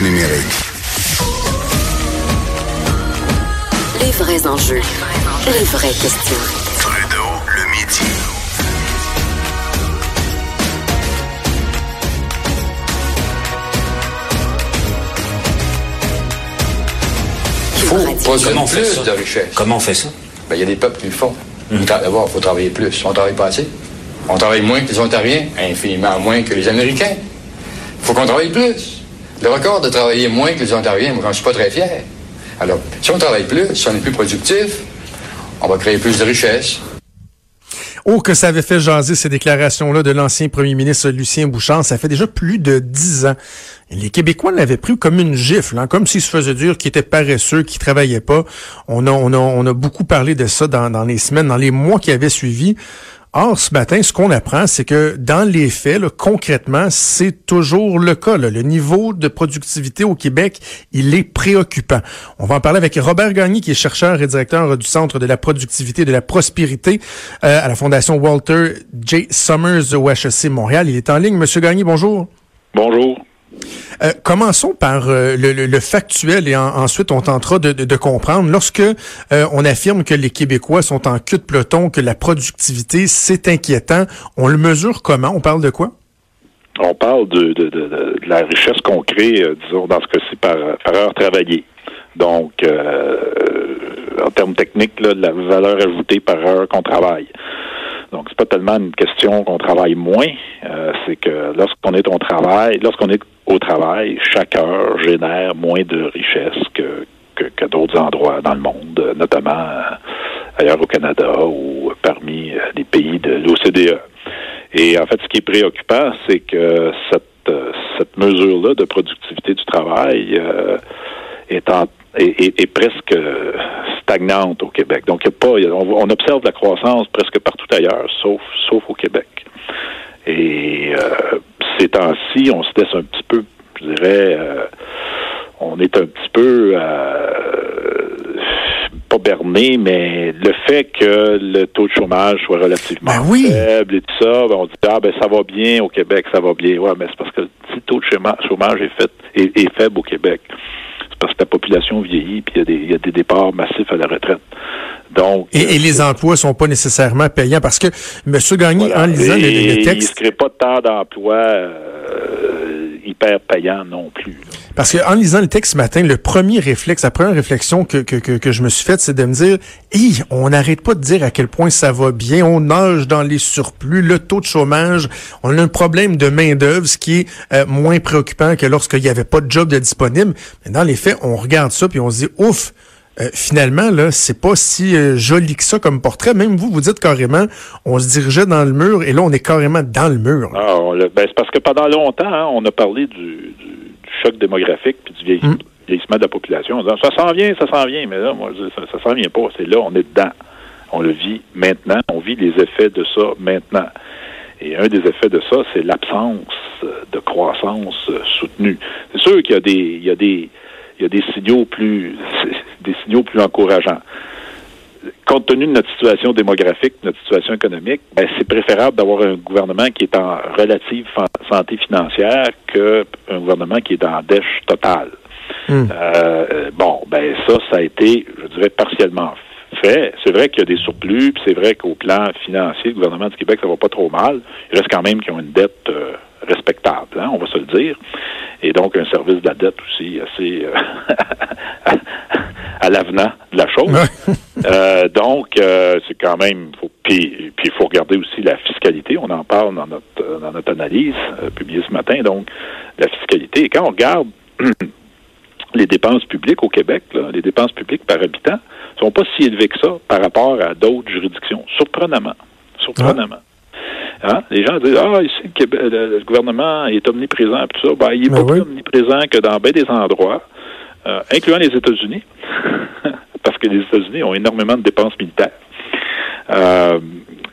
Numérique. Les vrais enjeux. Les vraies questions. Trudeau, le midi. faut Comment on fait plus ça? de richesse. Comment on fait ça? Ben, Il y a des peuples qui le font. D'abord, il faut travailler plus. On travaille pas assez. On travaille moins que les Ontariens, infiniment moins que les Américains. Il faut qu'on travaille plus. Le record de travailler moins que les Ontariens, moi, j'en suis pas très fier. Alors, si on travaille plus, si on est plus productif, on va créer plus de richesses. Oh, que ça avait fait jaser ces déclarations-là de l'ancien premier ministre Lucien Bouchard. Ça fait déjà plus de dix ans. Les Québécois l'avaient pris comme une gifle, hein, comme s'ils se faisaient dire qu'ils étaient paresseux, qu'ils travaillaient pas. On a, on a, on a beaucoup parlé de ça dans, dans les semaines, dans les mois qui avaient suivi. Or, ce matin, ce qu'on apprend, c'est que dans les faits, là, concrètement, c'est toujours le cas. Le niveau de productivité au Québec, il est préoccupant. On va en parler avec Robert Gagné, qui est chercheur et directeur du Centre de la productivité et de la prospérité euh, à la Fondation Walter J. Summers au HEC Montréal. Il est en ligne. Monsieur Gagné, bonjour. Bonjour. Euh, commençons par euh, le, factuel et en- ensuite on tentera de, comprendre. Lorsque euh, on affirme que les Québécois sont en queue de peloton, que la productivité, c'est inquiétant, on le mesure comment? On parle de quoi? On parle de, la richesse qu'on crée, disons, dans ce cas-ci, par, par heure travaillée. Donc, en termes techniques, de la valeur ajoutée par heure qu'on travaille. Donc, c'est pas tellement une question qu'on travaille moins, euh, c'est que lorsqu'on est au travail, lorsqu'on est au travail, chaque heure génère moins de richesse que, que, que d'autres endroits dans le monde, notamment euh, ailleurs au Canada ou parmi euh, les pays de l'OCDE. Et en fait, ce qui est préoccupant, c'est que cette, euh, cette mesure-là de productivité du travail euh, est, en- est, est- est presque stagnante au Québec. Donc, y a pas, il y a- on, on observe la croissance presque partout ailleurs, sauf, sauf au Québec. Et euh, ces temps-ci, on se laisse un petit peu, je dirais, euh, on est un petit peu euh, pas berné, mais le fait que le taux de chômage soit relativement Ben oui. faible et tout ça, ben on dit ah ben ça va bien au Québec, ça va bien. Ouais, mais c'est parce que taux de chôma- chômage est fait est, est faible au Québec, c'est parce que la population vieillit puis il y a des il y a des départs massifs à la retraite. Donc Et, et les emplois sont pas nécessairement payants parce que M. Gagné, voilà. en lisant le, le- le Et Il ne texte, crée pas de temps d'emploi euh, hyper payant non plus. là. Parce que en lisant le texte ce matin, le premier réflexe, la première réflexion que, que, que, je me suis faite, c'est de me dire, on n'arrête pas de dire à quel point ça va bien, on nage dans les surplus, le taux de chômage, on a un problème de main d'œuvre, ce qui est euh, moins préoccupant que lorsqu'il n'y avait pas de job de disponible. Mais dans les faits, on regarde ça puis on se dit, ouf. euh, finalement, là, c'est pas si euh, joli que ça comme portrait. Même vous, vous dites carrément, on se dirigeait dans le mur, et là, on est carrément dans le mur. Ah, ben, c'est parce que pendant longtemps, hein, on a parlé du choc démographique puis du vieillissement, vieillissement de la population. En disant, ça s'en vient, ça s'en vient. Mais là, moi, je dis, ça, ça s'en vient pas. C'est là, on est dedans. On le vit maintenant. On vit les effets de ça maintenant. Et un des effets de ça, c'est l'absence de croissance soutenue. C'est sûr qu'il y a des, il y a des, il y a des signaux plus, des signaux plus encourageants compte tenu de notre situation démographique, de notre situation économique, ben, c'est préférable d'avoir un gouvernement qui est en relative santé financière qu'un gouvernement qui est en dèche totale. Hmm. Euh, bon, ben ça, ça a été, je dirais, partiellement fait. C'est vrai qu'il y a des surplus, puis c'est vrai qu'au plan financier, le gouvernement du Québec, ça va pas trop mal. Il reste quand même qu'ils ont une dette euh, respectable, hein, on va se le dire. Et donc un service de la dette aussi assez euh, à l'avenant de la chose. Euh, donc, euh, c'est quand même. Faut, puis, puis il faut regarder aussi la fiscalité. On en parle dans notre euh, dans notre analyse euh, publiée ce matin. Donc, la fiscalité. Et quand on regarde les dépenses publiques au Québec, là, les dépenses publiques par habitant sont pas si élevées que ça par rapport à d'autres juridictions. Surprenamment. Surprenamment. Hein? Les gens disent Ah, ici, le, Québec- le- le gouvernement est omniprésent, puis tout ça. Ben, il est Ben pas oui. plus omniprésent que dans bien des endroits, euh, incluant les États-Unis, parce que les États-Unis ont énormément de dépenses militaires. Euh,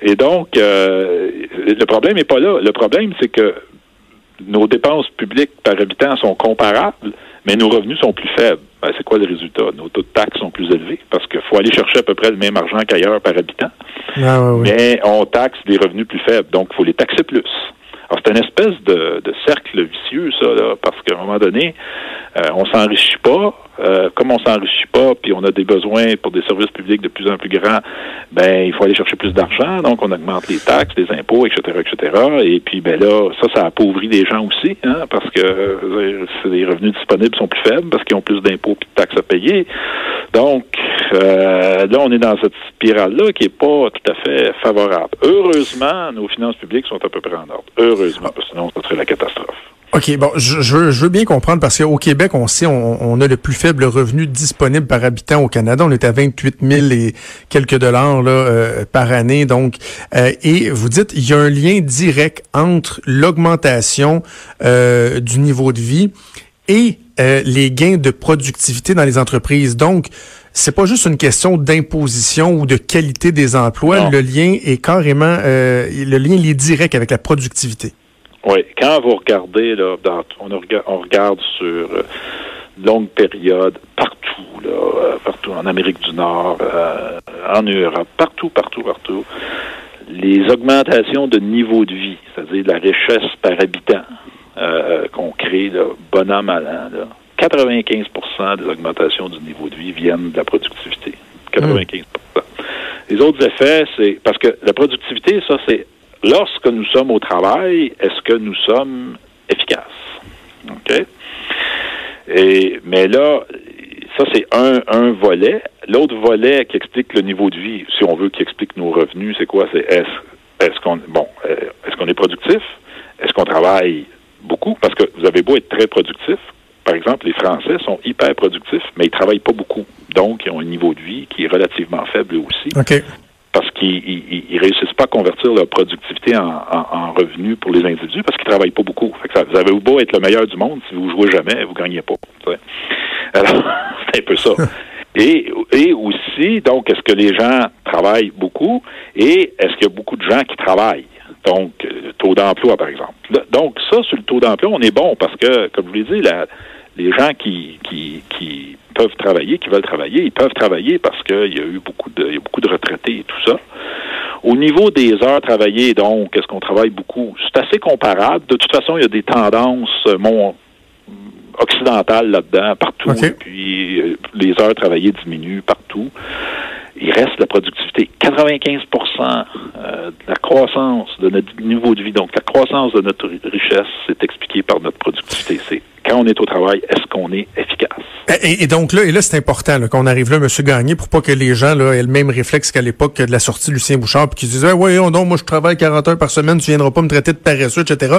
et donc, euh, le problème n'est pas là. Le problème, c'est que nos dépenses publiques par habitant sont comparables, mais nos revenus sont plus faibles. Ben, c'est quoi le résultat? Nos taux de taxes sont plus élevés parce qu'il faut aller chercher à peu près le même argent qu'ailleurs par habitant, Ah, mais on taxe des revenus plus faibles, donc il faut les taxer plus. Alors, c'est une espèce de, de cercle vicieux, ça, là, parce qu'à un moment donné, Euh, on s'enrichit pas. Euh, comme on s'enrichit pas, puis on a des besoins pour des services publics de plus en plus grands, ben il faut aller chercher plus d'argent, donc on augmente les taxes, les impôts, etc., etc. Et puis ben là, ça, ça appauvrit les gens aussi, hein, parce que euh, les revenus disponibles sont plus faibles parce qu'ils ont plus d'impôts et de taxes à payer. Donc euh, là, on est dans cette spirale-là qui est pas tout à fait favorable. Heureusement, nos finances publiques sont à peu près en ordre. Heureusement, parce que sinon, ça serait la catastrophe. OK, bon, je, je, veux, je veux bien comprendre parce qu'au Québec, on sait, on, on, a le plus faible revenu disponible par habitant au Canada. On est à 28 000 et quelques dollars là, euh, par année. Donc, euh, et vous dites, il y a un lien direct entre l'augmentation euh, du niveau de vie et les gains de productivité dans les entreprises. Donc, c'est pas juste une question d'imposition ou de qualité des emplois. Le lien est carrément, le lien il est direct avec la productivité. Oui, quand vous regardez, là, on, on, regarde sur euh, longue période, partout, là, euh, partout en Amérique du Nord, euh, en Europe, partout, partout, partout, les augmentations de niveau de vie, c'est-à-dire la richesse par habitant qu'on crée, là, bon an, mal an, 95% des augmentations du niveau de vie viennent de la productivité. 95% Les autres effets, c'est parce que la productivité, ça, c'est lorsque nous sommes au travail, est-ce que nous sommes efficaces? OK? Et, mais là, ça, c'est un, un volet. L'autre volet qui explique le niveau de vie, si on veut, qui explique nos revenus, c'est quoi? C'est est-ce est qu'on bon, euh, est-ce qu'on est productif? Est-ce qu'on travaille beaucoup? Parce que vous avez beau être très productif. Par exemple, les Français sont hyper productifs, mais ils travaillent pas beaucoup. Donc, ils ont un niveau de vie qui est relativement faible aussi. OK qu'ils ne réussissent pas à convertir leur productivité en, en, revenus pour les individus parce qu'ils travaillent pas beaucoup. Fait que ça, vous avez beau être le meilleur du monde, si vous jouez jamais, vous gagnez pas. Alors, c'est un peu ça. Et, et aussi, donc, est-ce que les gens travaillent beaucoup et est-ce qu'il y a beaucoup de gens qui travaillent? Donc, le taux d'emploi, par exemple. Donc, ça, sur le taux d'emploi, on est bon parce que, comme je vous l'ai dit, la, les gens qui, qui, qui peuvent travailler, qui veulent travailler, ils peuvent travailler parce qu'il y a eu beaucoup de, il y a beaucoup de retraités et tout ça. Au niveau des heures travaillées, donc, est-ce qu'on travaille beaucoup? C'est assez comparable. De toute façon, il y a des tendances euh, mon, occidentales là-dedans, partout. Et puis, euh, les heures travaillées diminuent partout. Il reste la productivité. 95% euh, de la croissance de notre niveau de vie, donc la croissance de notre richesse, c'est expliqué par notre productivité. C'est quand on est au travail, est-ce qu'on est efficace? Et, donc là, et là, c'est important qu'on arrive là, M. Gagné, pour pas que les gens là, aient le même réflexe qu'à l'époque de la sortie de Lucien Bouchard, puis qu'ils disent ah, ouais, non, moi je travaille 40 heures par semaine, tu viendras pas me traiter de paresseux, etc.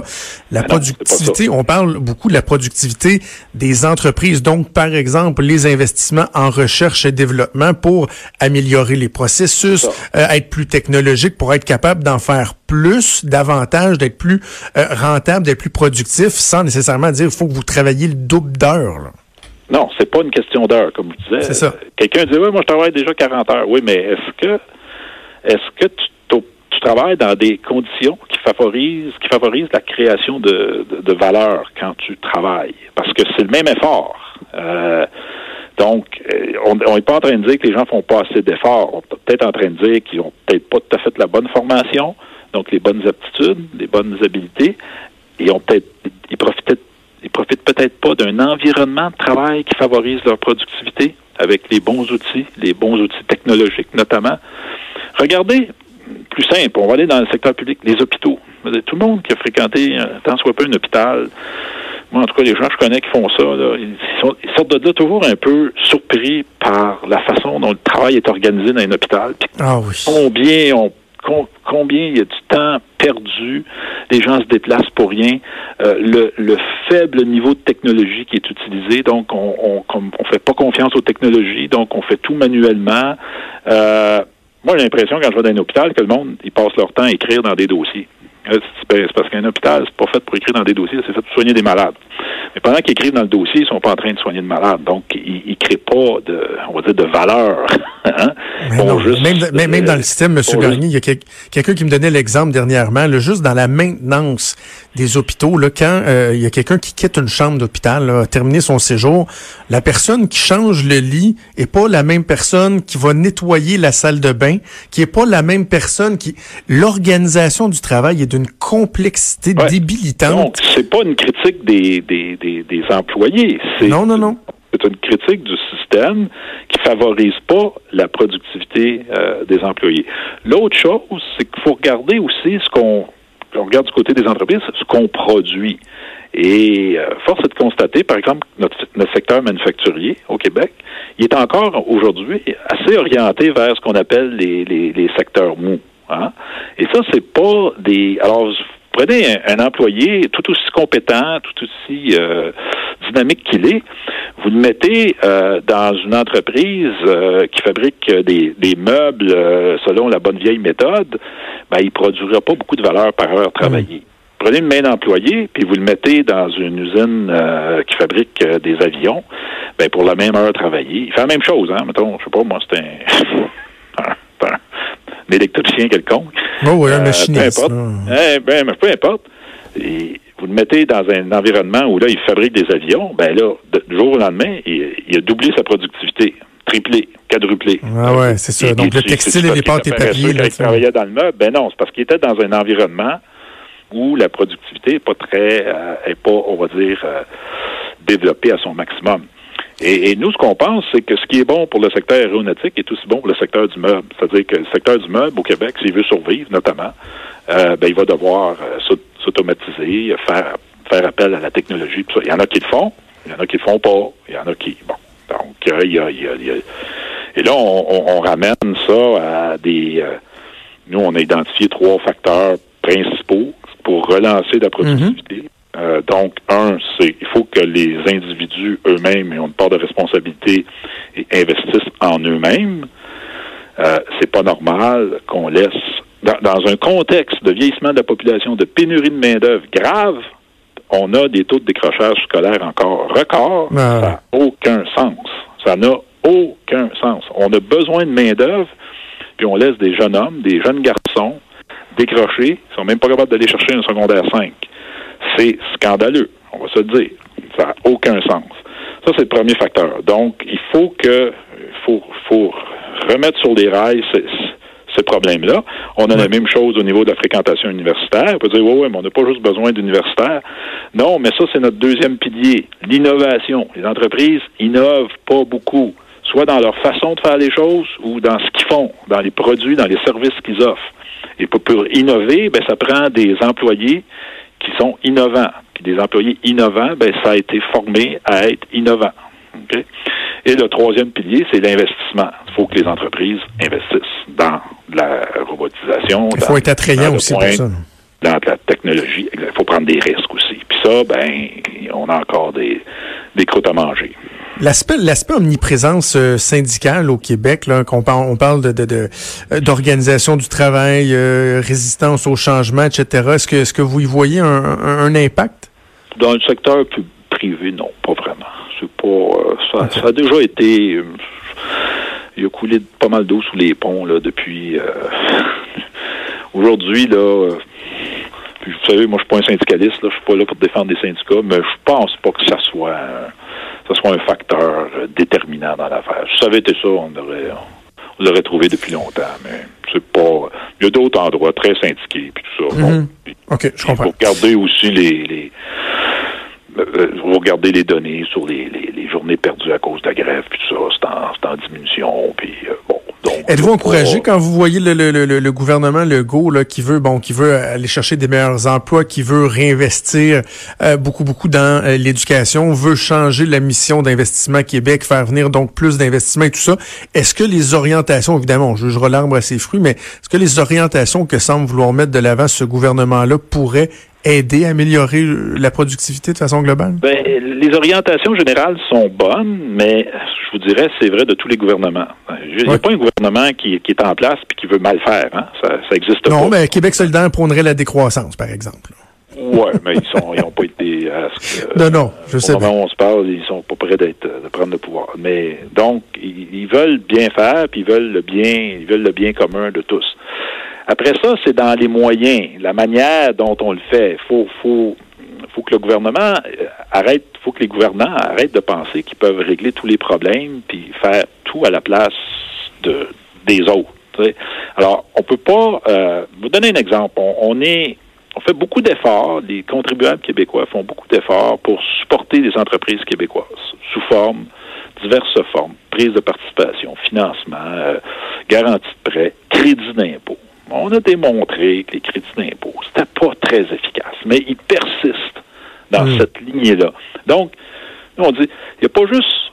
La productivité, on parle beaucoup de la productivité des entreprises. Donc, par exemple, les investissements en recherche et développement pour améliorer les processus, euh, être plus technologique, pour être capable d'en faire plus, davantage, d'être plus euh, rentable, d'être plus productif, sans nécessairement dire il faut que vous travailliez le double d'heures. Non, c'est pas une question d'heure, comme vous disiez. C'est ça. Quelqu'un dit, oui, moi, je travaille déjà 40 heures. Oui, mais est-ce que, est-ce que tu, travailles dans des conditions qui favorisent, qui favorisent la création de, de, valeur quand tu travailles? Parce que c'est le même effort. Euh, donc, euh, on n'est pas en train de dire que les gens font pas assez d'efforts. On est peut-être en train de dire qu'ils ont peut-être pas tout à fait la bonne formation, donc les bonnes aptitudes, les bonnes habiletés, et ont peut-être, ils profitaient ils profitent peut-être pas d'un environnement de travail qui favorise leur productivité avec les bons outils, les bons outils technologiques notamment. Regardez, plus simple, on va aller dans le secteur public, les hôpitaux. Tout le monde qui a fréquenté tant soit peu un hôpital, moi en tout cas les gens que je connais qui font ça, ils, sortent de là toujours un peu surpris par la façon dont le travail est organisé dans un hôpital. Ah oui. Combien on combien il y a du temps perdu, les gens se déplacent pour rien, euh, le, le, faible niveau de technologie qui est utilisé, donc on on fait pas confiance aux technologies, donc on fait tout manuellement. Euh, moi, j'ai l'impression, quand je vais dans un hôpital, que le monde, ils passent leur temps à écrire dans des dossiers. Euh, c'est parce qu'un hôpital, c'est pas fait pour écrire dans des dossiers, c'est fait pour soigner des malades. Pendant qu'ils écrivent dans le dossier, ils sont pas en train de soigner de malades. Donc, ils, ils créent pas de, on va dire, de valeur. hein? même, même, dans le système, M. Gagné, il y a quelqu'un qui me donnait l'exemple dernièrement, là, juste dans la maintenance des hôpitaux, là, quand euh, il y a quelqu'un qui quitte une chambre d'hôpital, a terminé son séjour, la personne qui change le lit est pas la même personne qui va nettoyer la salle de bain, qui est pas la même personne qui... L'organisation du travail est d'une complexité débilitante. Donc, c'est pas une critique des, des, des des, des employés. C'est Non, non, non. c'est une critique du système qui favorise pas la productivité euh, des employés. L'autre chose, c'est qu'il faut regarder aussi ce qu'on on regarde du côté des entreprises, ce qu'on produit. Et euh, force est de constater, par exemple, notre, notre secteur manufacturier au Québec, il est encore aujourd'hui assez orienté vers ce qu'on appelle les, les, les secteurs mous. Hein? Et ça, c'est pas des. Alors, vous prenez un, un employé tout aussi compétent, tout aussi euh, dynamique qu'il est, vous le mettez euh, dans une entreprise euh, qui fabrique des, des meubles euh, selon la bonne vieille méthode, ben, il produira pas beaucoup de valeur par heure travaillée. Prenez une main d'employé, puis vous le mettez dans une usine euh, qui fabrique euh, des avions, ben, pour la même heure travaillée, il fait la même chose, hein, mettons, je sais pas, moi, c'est un, un, un électricien quelconque. Oh, oui, un Euh, machiniste. Peu importe. Eh ben, mais peu importe. Et vous le mettez dans un environnement où là, il fabrique des avions, ben là, de- du jour au lendemain, il, il a doublé sa productivité, triplé, quadruplé. Ah ouais, c'est ça. Donc, le textile et les pâtes et là, il travaillait dans le meuble, ben non, c'est parce qu'il était dans un environnement où la productivité n'est pas très, euh, est pas, on va dire, euh, développée à son maximum. Et, et nous, ce qu'on pense, c'est que ce qui est bon pour le secteur aéronautique est aussi bon pour le secteur du meuble. C'est-à-dire que le secteur du meuble au Québec, s'il veut survivre, notamment, euh, ben, il va devoir euh, s'au- s'automatiser, faire, faire appel à la technologie. Tout ça. Il y en a qui le font, il y en a qui le font pas, il y en a qui... Bon, donc, euh, il y a... il y a- il y a- et là, on, on- on ramène ça à des... euh, nous, on a identifié trois facteurs principaux pour relancer la productivité. Euh, donc, un, c'est il faut que les individus eux-mêmes aient une part de responsabilité et investissent en eux-mêmes. Euh, c'est pas normal qu'on laisse, dans, dans un contexte de vieillissement de la population, de pénurie de main-d'œuvre grave, on a des taux de décrochage scolaire encore records. Ah. Ça n'a aucun sens. Ça n'a aucun sens. On a besoin de main-d'œuvre, puis on laisse des jeunes hommes, des jeunes garçons décrochés, ils sont même pas capables d'aller chercher un secondaire 5. C'est scandaleux, on va se le dire. Ça n'a aucun sens. Ça, c'est le premier facteur. Donc, il faut que, faut, faut remettre sur les rails ce, ce problème-là. On a la même chose au niveau de la fréquentation universitaire. On peut dire, oui, oui, mais on n'a pas juste besoin d'universitaires. Non, mais ça, c'est notre deuxième pilier, l'innovation. Les entreprises innovent pas beaucoup, soit dans leur façon de faire les choses ou dans ce qu'ils font, dans les produits, dans les services qu'ils offrent. Et pour, pour innover, ben, ça prend des employés qui sont innovants. Puis des employés innovants, ben, ça a été formé à être innovant. OK? Et le troisième pilier, c'est l'investissement. Il faut que les entreprises investissent dans la robotisation. Il faut dans- être attrayant aussi pour point- ça. Dans la technologie. Il faut prendre des risques aussi. Puis ça, ben, on a encore des, des croûtes à manger. L'aspect, l'aspect omniprésence euh, syndicale au Québec, là, qu'on parle, on parle de, de, de, euh, d'organisation du travail, euh, résistance au changement, etc. Est-ce que, est-ce que vous y voyez un, un, un impact? Dans le secteur privé, non, pas vraiment. C'est pas. euh, ça, ça a déjà été. Il a coulé pas mal d'eau sous les ponts là depuis. euh, Aujourd'hui là. euh, vous savez, moi, je suis pas un syndicaliste, là, je suis pas là pour défendre des syndicats, mais je pense pas que ça soit, euh, ça soit un facteur euh, déterminant dans l'affaire. Si ça avait été ça, on aurait, on l'aurait trouvé depuis longtemps, mais c'est pas. Il y a d'autres endroits très syndiqués, puis tout ça. Bon, Mhm. puis- OK, je il faut comprends. regarder aussi les, les vous regardez les données sur les, les, les journées perdues à cause de la grève, puis tout ça, c'est en, c'est en diminution, puis euh, bon. Donc, Êtes-vous c'est encouragé quand vous voyez le, le, le, le gouvernement Legault là, qui veut bon qui veut aller chercher des meilleurs emplois, qui veut réinvestir euh, beaucoup beaucoup dans euh, l'éducation, veut changer la mission d'investissement Québec, faire venir donc plus d'investissements et tout ça. Est-ce que les orientations, évidemment, on jugera l'arbre à ses fruits, mais est-ce que les orientations que semble vouloir mettre de l'avant ce gouvernement-là pourraient aider à améliorer la productivité de façon globale? Ben, les orientations générales sont bonnes, mais je vous dirais, c'est vrai de tous les gouvernements. Il n'y a pas un gouvernement qui, qui est en place puis qui veut mal faire. Hein? Ça, ça existe Non, pas. mais Québec solidaire prônerait la décroissance, par exemple. Ouais, mais ils sont, ils n'ont pas été. à ce que- Non, non, je au sais moment bien. où on se parle, ils sont pas prêts d'être, de prendre le pouvoir. Mais donc, ils, ils veulent bien faire, puis ils veulent le bien, ils veulent le bien commun de tous. Après ça, c'est dans les moyens, la manière dont on le fait. Faut, faut, faut que le gouvernement euh, arrête, faut que les gouvernants arrêtent de penser qu'ils peuvent régler tous les problèmes puis faire tout à la place de des autres. Alors, on peut pas. Euh, vous donner un exemple. On, on est on fait beaucoup d'efforts, les contribuables québécois font beaucoup d'efforts pour supporter les entreprises québécoises sous forme, diverses formes, prise de participation, financement, euh, garantie de prêt, crédit d'impôt. On a démontré que les crédits d'impôt, c'était pas très efficace, mais ils persistent dans Mm. cette lignée-là. Donc, nous, on dit, il n'y a pas juste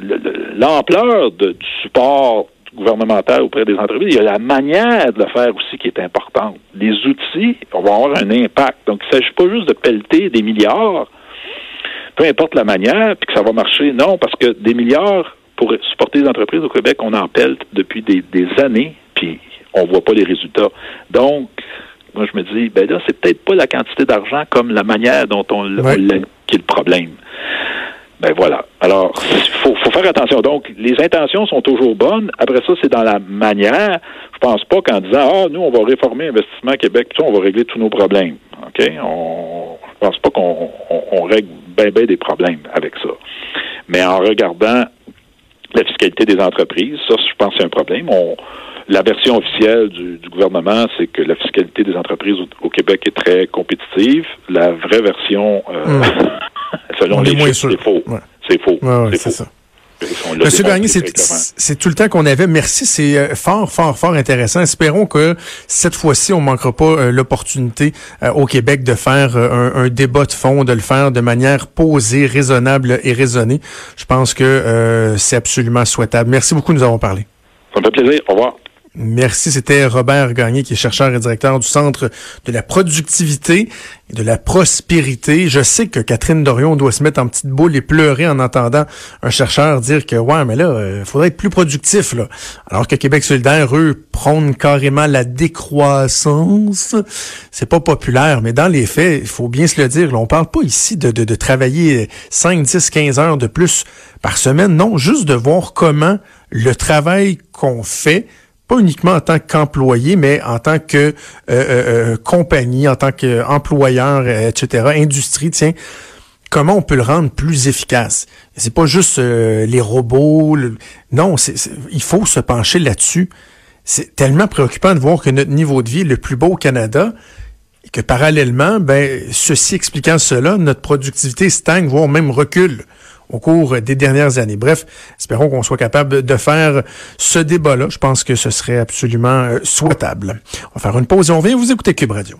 le- le- l'ampleur du support gouvernemental auprès des entreprises, il y a la manière de le faire aussi qui est importante. Les outils vont avoir un impact. Donc, il ne s'agit pas juste de pelleter des milliards, peu importe la manière, puis que ça va marcher. Non, parce que des milliards pour supporter les entreprises au Québec, on en pelle depuis des, des années, puis on voit pas les résultats. Donc, moi, je me dis, ben là, c'est peut-être pas la quantité d'argent comme la manière dont on l'a Ouais. qui est le problème. Ben voilà. Alors, il faut, faut faire attention. Donc, les intentions sont toujours bonnes. Après ça, c'est dans la manière. Je pense pas qu'en disant Ah, nous, on va réformer Investissement Québec, tout ça, on va régler tous nos problèmes. OK? On, je pense pas qu'on on, on règle bien, bien des problèmes avec ça. Mais en regardant la fiscalité des entreprises, ça, je pense que c'est un problème. On, la version officielle du, du gouvernement, c'est que la fiscalité des entreprises au, au Québec est très compétitive. La vraie version, euh, selon On les chiffres, c'est faux. Ouais. C'est faux. Ouais, ouais, c'est ça. Monsieur Gagné, c'est- tout le temps qu'on avait. Merci, c'est euh, fort, fort, fort intéressant. Espérons que cette fois-ci, on manquera pas euh, l'opportunité euh, au Québec de faire euh, un, un débat de fond, de le faire de manière posée, raisonnable et raisonnée. Je pense que c'est absolument souhaitable. Merci beaucoup nous avons parlé. Ça me fait plaisir. Au revoir. Merci, c'était Robert Gagné, qui est chercheur et directeur du Centre de la productivité et de la prospérité. Je sais que Catherine Dorion doit se mettre en petite boule et pleurer en entendant un chercheur dire que, ouais, mais là, il faudrait être plus productif, là. Alors que Québec solidaire, eux, prônent carrément la décroissance. C'est pas populaire, mais dans les faits, il faut bien se le dire, on parle pas ici de, de, de travailler 5, 10, 15 heures de plus par semaine. Non, juste de voir comment le travail qu'on fait pas uniquement en tant qu'employé, mais en tant que euh, euh, euh, compagnie, en tant qu'employeur, etc., industrie, tiens, comment on peut le rendre plus efficace? C'est pas juste euh, les robots. le- Non, il faut se pencher là-dessus. C'est tellement préoccupant de voir que notre niveau de vie est le plus beau au Canada et que parallèlement, ben, ceci expliquant cela, notre productivité stagne, voire même recule au cours des dernières années. Bref, espérons qu'on soit capable de faire ce débat-là. Je pense que ce serait absolument euh, souhaitable. On va faire une pause et on vient vous écouter Cube Radio.